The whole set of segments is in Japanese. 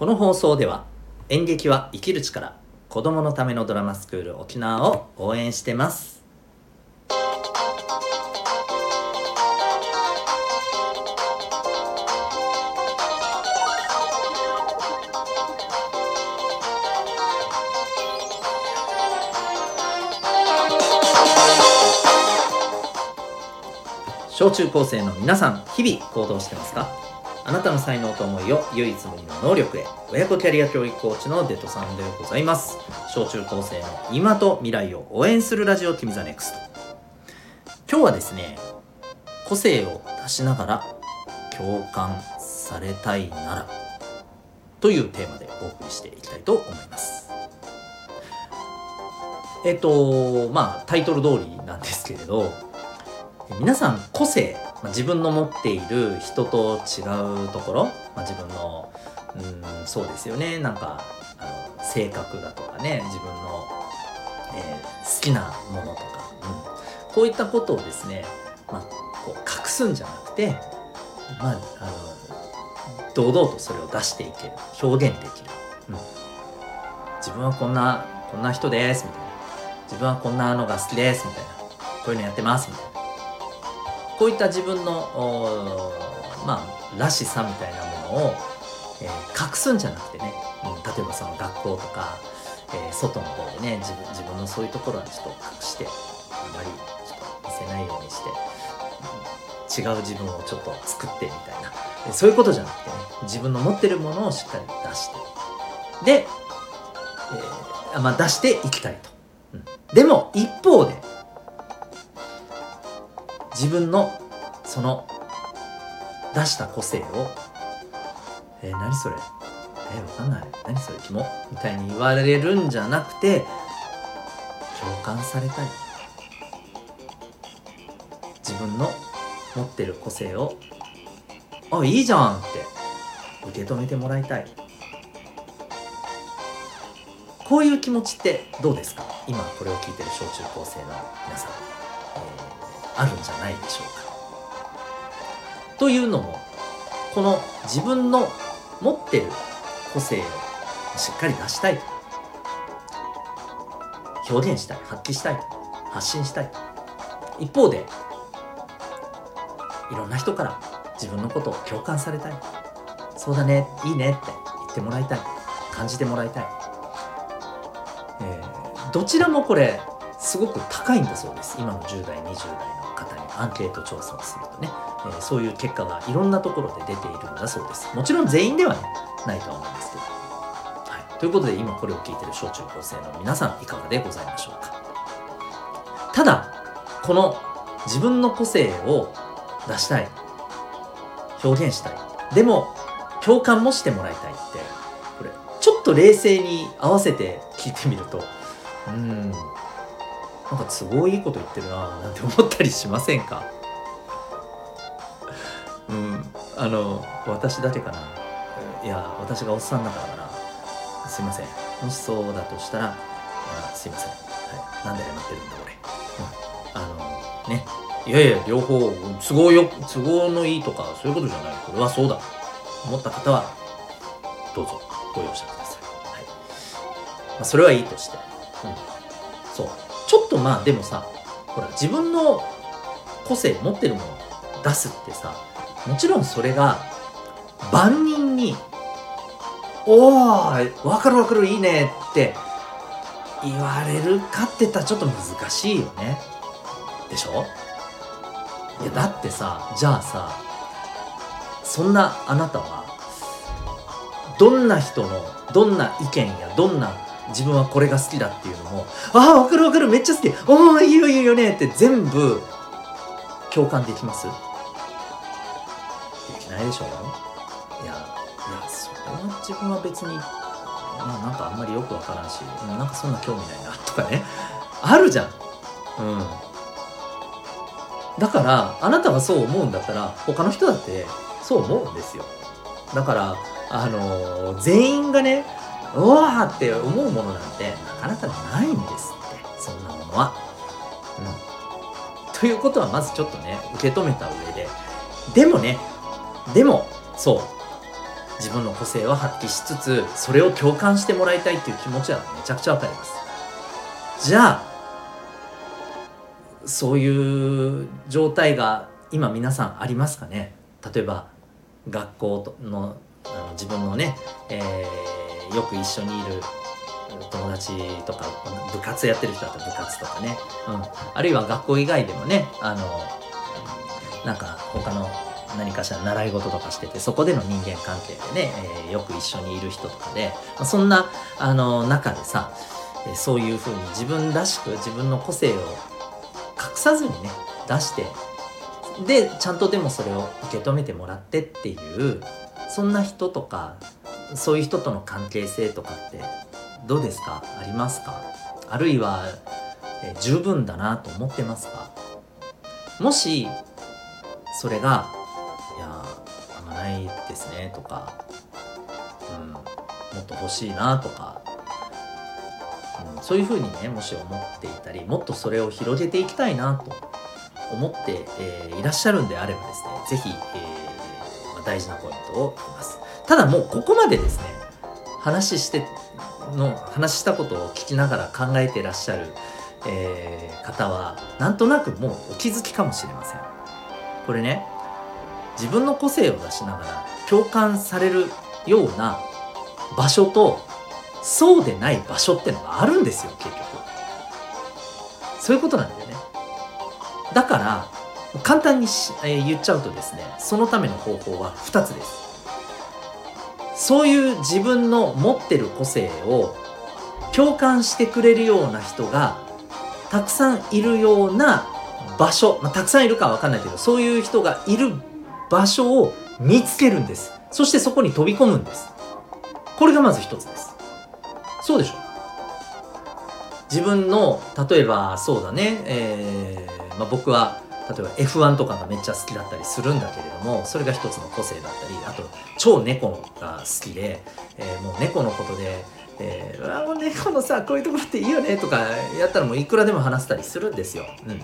この放送では演劇は生きる力子供のためのドラマスクール沖縄を応援してます。小中高生の皆さん日々行動してますか？あなたの才能と思いを唯一無二の能力へ。親子キャリア教育コーチのデトさんでございます。小中高生の今と未来を応援するラジオ君 the NEXT。今日はですね個性を出しながら共感されたいならというテーマでお送りしていきたいと思います。えっとまあタイトル通りなんですけれど皆さん個性、まあ、自分の持っている人と違うところ、まあ、自分のうんそうですよね。なんかあの性格だとかね自分の、えー、好きなものとか、うん、こういったことをですね、まあ、こう隠すんじゃなくて、まあ、あの堂々とそれを出していける。表現できる、うん、自分はこんなこんな人ですみたいな。自分はこんなのが好きですみたいな。こういうのやってますみたいな。こういった自分のまあらしさみたいなものを、えー、隠すんじゃなくてね、うん、例えばその学校とか、えー、外の方でね自分自分のそういうところはちょっと隠してあまりちょっと見せないようにして違う自分をちょっと作ってみたいな。そういうことじゃなくてね自分の持ってるものをしっかり出して。で、えー、まあ、出していきたいと、うん、でも一方で自分のその出した個性を「えー、何それ？えー、わかんない。何それ？キモ」みたいに言われるんじゃなくて共感されたい。自分の持ってる個性を「あいいじゃん」って受け止めてもらいたい。こういう気持ちってどうですか？今これを聞いてる小中高生の皆さん、あるんじゃないでしょうか。というのもこの自分の持ってる個性をしっかり出したいと。表現したい発揮したいと発信したい。一方でいろんな人から自分のことを共感されたい。そうだねいいねって言ってもらいたい。感じてもらいたい、えー、どちらもこれすごく高いんだそうです。今の10代20代の。アンケート調査をするとね、えー、そういう結果がいろんなところで出ているんだそうです。もちろん全員では、ね、ないとは思うんですけど、はい、ということで今これを聞いてる小中高生の皆さんいかがでございましょうか。ただこの自分の個性を出したい。表現したい。でも共感もしてもらいたいってこれちょっと冷静に合わせて聞いてみるとうん。なんか都合いいこと言ってるななんて思ったりしませんか？うんあの私だけかな。いや私がおっさんだからかな。すいません。もしそうだとしたらすいません、はい、なんで謝ってるんだ俺、うん、あのね。いやいや両方都合よ都合のいいとかそういうことじゃない。これはそうだ。思った方はどうぞ。ご容赦ください、はい。まあ、それはいいとして、うん、そう。ちょっとまあでもさほら自分の個性持ってるものを出すってさもちろんそれが万人に「おお分かる分かるいいね」って言われるかって言ったらちょっと難しいよね。でしょ？いやだってさじゃあさそんなあなたはどんな人のどんな意見やどんな自分はこれが好きだっていうのもああ分かる分かるめっちゃ好き。おおいいよいいよね。って全部共感できます。できないでしょいやいやそれは自分は別にまあなんかあんまりよく分からんしなんかそんな興味ないなとかね。あるじゃん。うん。だからあなたがそう思うんだったら他の人だってそう思うんですよ。だからあのー、全員がねうわーって思うものなんてなかなかないんですってそんなものは。うん、ということはまずちょっとね受け止めた上で。でもねでもそう。自分の個性を発揮しつつそれを共感してもらいたいっていう気持ちはめちゃくちゃわかります。じゃあそういう状態が今皆さんありますかね？例えば学校のあの自分のね、えー、よく一緒にいる友達とか部活やってる人だったら部活とかね、うん、あるいは学校以外でもねあのなんか他の何かしら習い事とかしててそこでの人間関係でね、えー、よく一緒にいる人とかで、まあ、そんなあの中でさ、えー、そういうふうに自分らしく自分の個性を隠さずにね出してでちゃんとでもそれを受け止めてもらってっていうそんな人とかそういう人との関係性とかってどうですか？ありますかあるいは、え、十分だなと思ってますか？もしそれがいやあんまないですねとか、うん、もっと欲しいなとか、うん、そういうふうにねもし思っていたりもっとそれを広げていきたいなと思って、えー、いらっしゃるんであればですね是非、えーま、大事なポイントを言います。ただもうここまでですね話しての話したことを聞きながら考えてらっしゃる、えー、方はなんとなくもうお気づきかもしれません。これね自分の個性を出しながら共感されるような場所とそうでない場所ってのがあるんですよ結局。そういうことなんだよね。だから簡単にえー、言っちゃうとですねそのための方法は2つです。そういう自分の持ってる個性を共感してくれるような人がたくさんいるような場所、まあ、たくさんいるかは分かんないけどそういう人がいる場所を見つけるんです。そしてそこに飛び込むんです。これがまず一つです。そうでしょ自分の例えばそうだね、えーまあ、僕は例えば F1 とかがめっちゃ好きだったりするんだけれどもそれが一つの個性だったりあと超猫が好きで、えー、もう猫のことでえー、あもう猫のさこういうところっていいよねとかやったらもういくらでも話せたりするんですよ。うん、うん、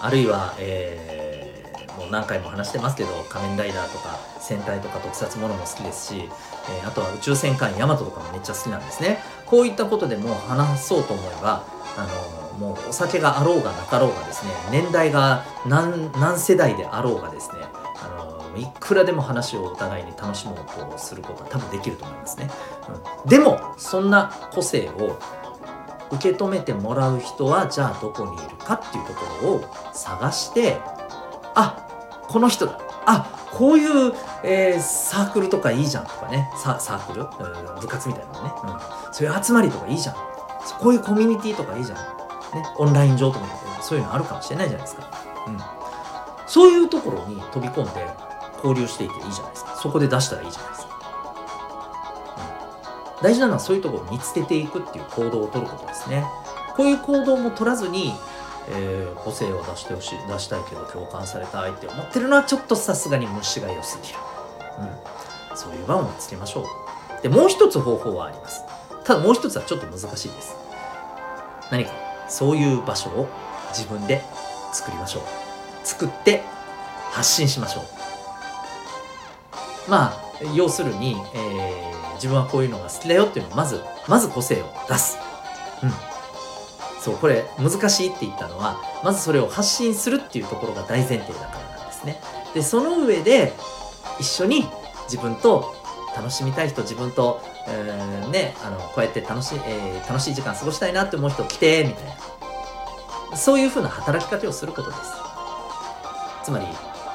あるいは、えー、もう何回も話してますけど仮面ライダーとか戦隊とか特撮ものも好きですし、えー、あとは宇宙戦艦ヤマトとかもめっちゃ好きなんですね。こういったことでも話そうと思えばあのもうお酒があろうがなかろうがですね年代が何世代であろうがですねあのいくらでも話をお互いに楽しもうとすることは多分できると思いますね、うん、でもそんな個性を受け止めてもらう人はじゃあどこにいるかっていうところを探してあこの人だ。あこういう、えー、サークルとかいいじゃんとかね。サークル、うん、部活みたいなのね、うん、そういう集まりとかいいじゃん。こういうコミュニティとかいいじゃん、ね、オンライン上とかそういうのあるかもしれないじゃないですか、うん、そういうところに飛び込んで交流していていいじゃないですか。そこで出したらいいじゃないですか、うん、大事なのはそういうところを見つけていくっていう行動をとることですね。こういう行動も取らずにえー、個性を出してほしい出したいけど共感されたいって思ってるのはちょっとさすがに虫が良すぎる、うん、そういう場を見つけましょう。でもう一つ方法はあります。ただもう一つはちょっと難しいです。何か。そういう場所を自分で作りましょう。作って発信しましょう。まあ要するに、えー、自分はこういうのが好きだよっていうのをまずまず個性を出す。うん。そうこれ難しいって言ったのはまずそれを発信するっていうところが大前提だからなんですね。でその上で一緒に自分と楽しみたい人自分と、えー、ねあのこうやって楽しい、えー、楽しい時間過ごしたいなって思う人来てみたいな。そういうふうな働きかけをすることです。つまり、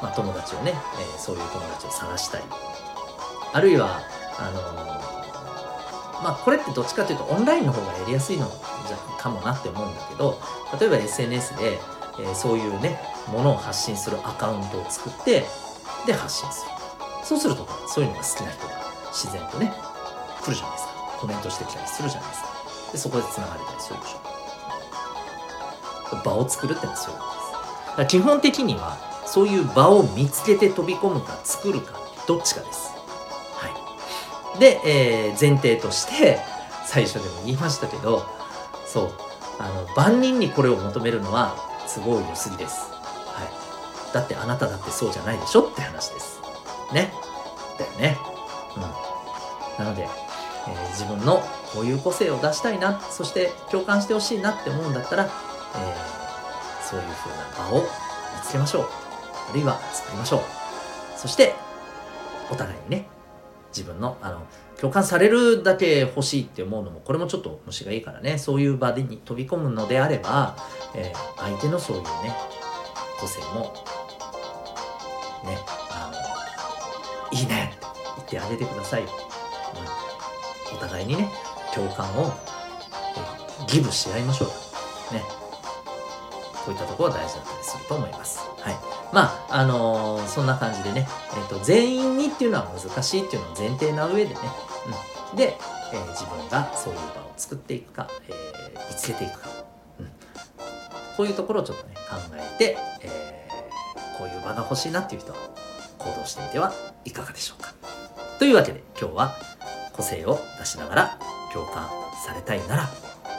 まあ、友達をね、えー、そういう友達を探したり。あるいはあのまあこれってどっちかというとオンラインの方がやりやすいのじゃかもなって思うんだけど例えば SNS で、えー、そういうねものを発信するアカウントを作ってで発信する。そうするとそういうのが好きな人が自然とね来るじゃないですか。コメントしてきたりするじゃないですか。でそこでつながれたりするでしょ。場を作るってのはそういうことです。だから基本的にはそういう場を見つけて飛び込むか作るかどっちかです。はい。で、えー、前提として最初でも言いましたけどそう。あの万人にこれを求めるのは都合良すぎです。はい。だってあなただってそうじゃないでしょって話です。ね。だよね。うん、なので、えー、自分のこういう個性を出したいなそして共感してほしいなって思うんだったら、えー、そういう風な場を見つけましょう。あるいは作りましょう。そしてお互いにね自分のあの共感されるだけ欲しいって思うのもこれもちょっと虫がいいからねそういう場に飛び込むのであれば、えー、相手のそういうね個性もねあのいいねって言ってあげてください、お互いにね共感を、え、ギブし合いましょうねこういったところは大事だったりすると思います。はい。まあ、あのー、そんな感じでね、えっ、ー、と、全員にっていうのは難しいっていうのを前提な上でね、うん。で、えー、自分がそういう場を作っていくか、え見つけていくか、うん。こういうところをちょっとね、考えて、えこういう場が欲しいなっていう人は行動してみてはいかがでしょうか。というわけで、今日は個性を出しながら共感されたいなら、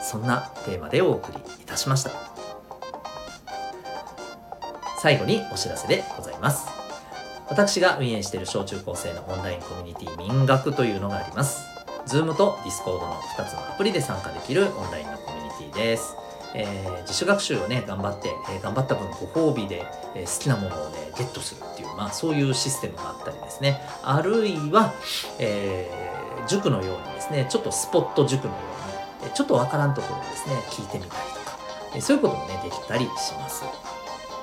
そんなテーマでお送りいたしました。最後にお知らせでございます。私が運営している小中高生のオンラインコミュニティ民学というのがあります。Zoom と Discord の2つのアプリで参加できるオンラインのコミュニティです。えー、自主学習をね、頑張って、えー、頑張った分ご褒美で、えー、好きなものをね、ゲットするっていう、まあそういうシステムがあったりですね。あるいは、えー、塾のようにですね、ちょっとスポット塾のように、ちょっとわからんところをですね、聞いてみたりとか、そういうこともね、できたりします。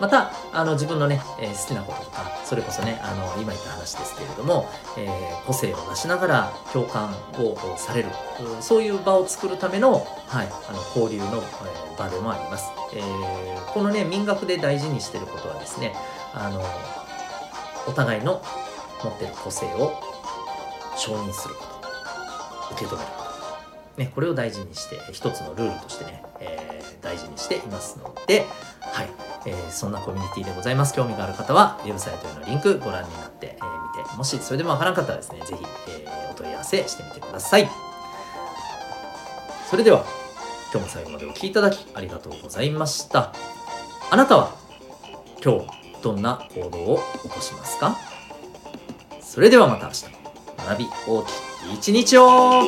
またあの自分のね、えー、好きなこととかそれこそねあの今言った話ですけれども、えー、個性を出しながら共感をされるそういう場を作るための,、はい、あの交流の、えー、場でもあります、えー、このね民学で大事にしてることはですねあのお互いの持ってる個性を承認すること受け止めるね、これを大事にして一つのルールとしてね、えー、大事にしていますので、はい、えー、そんなコミュニティでございます。興味がある方は、ウェブサイトへのリンクご覧になってみ、えー、て、もしそれでもわからなかったらですね、ぜひ、え、お問い合わせしてみてください。それでは、今日も最後までお聴きいただきありがとうございました。あなたは今日どんな行動を起こしますか？それではまた明日、学び大きい一日を。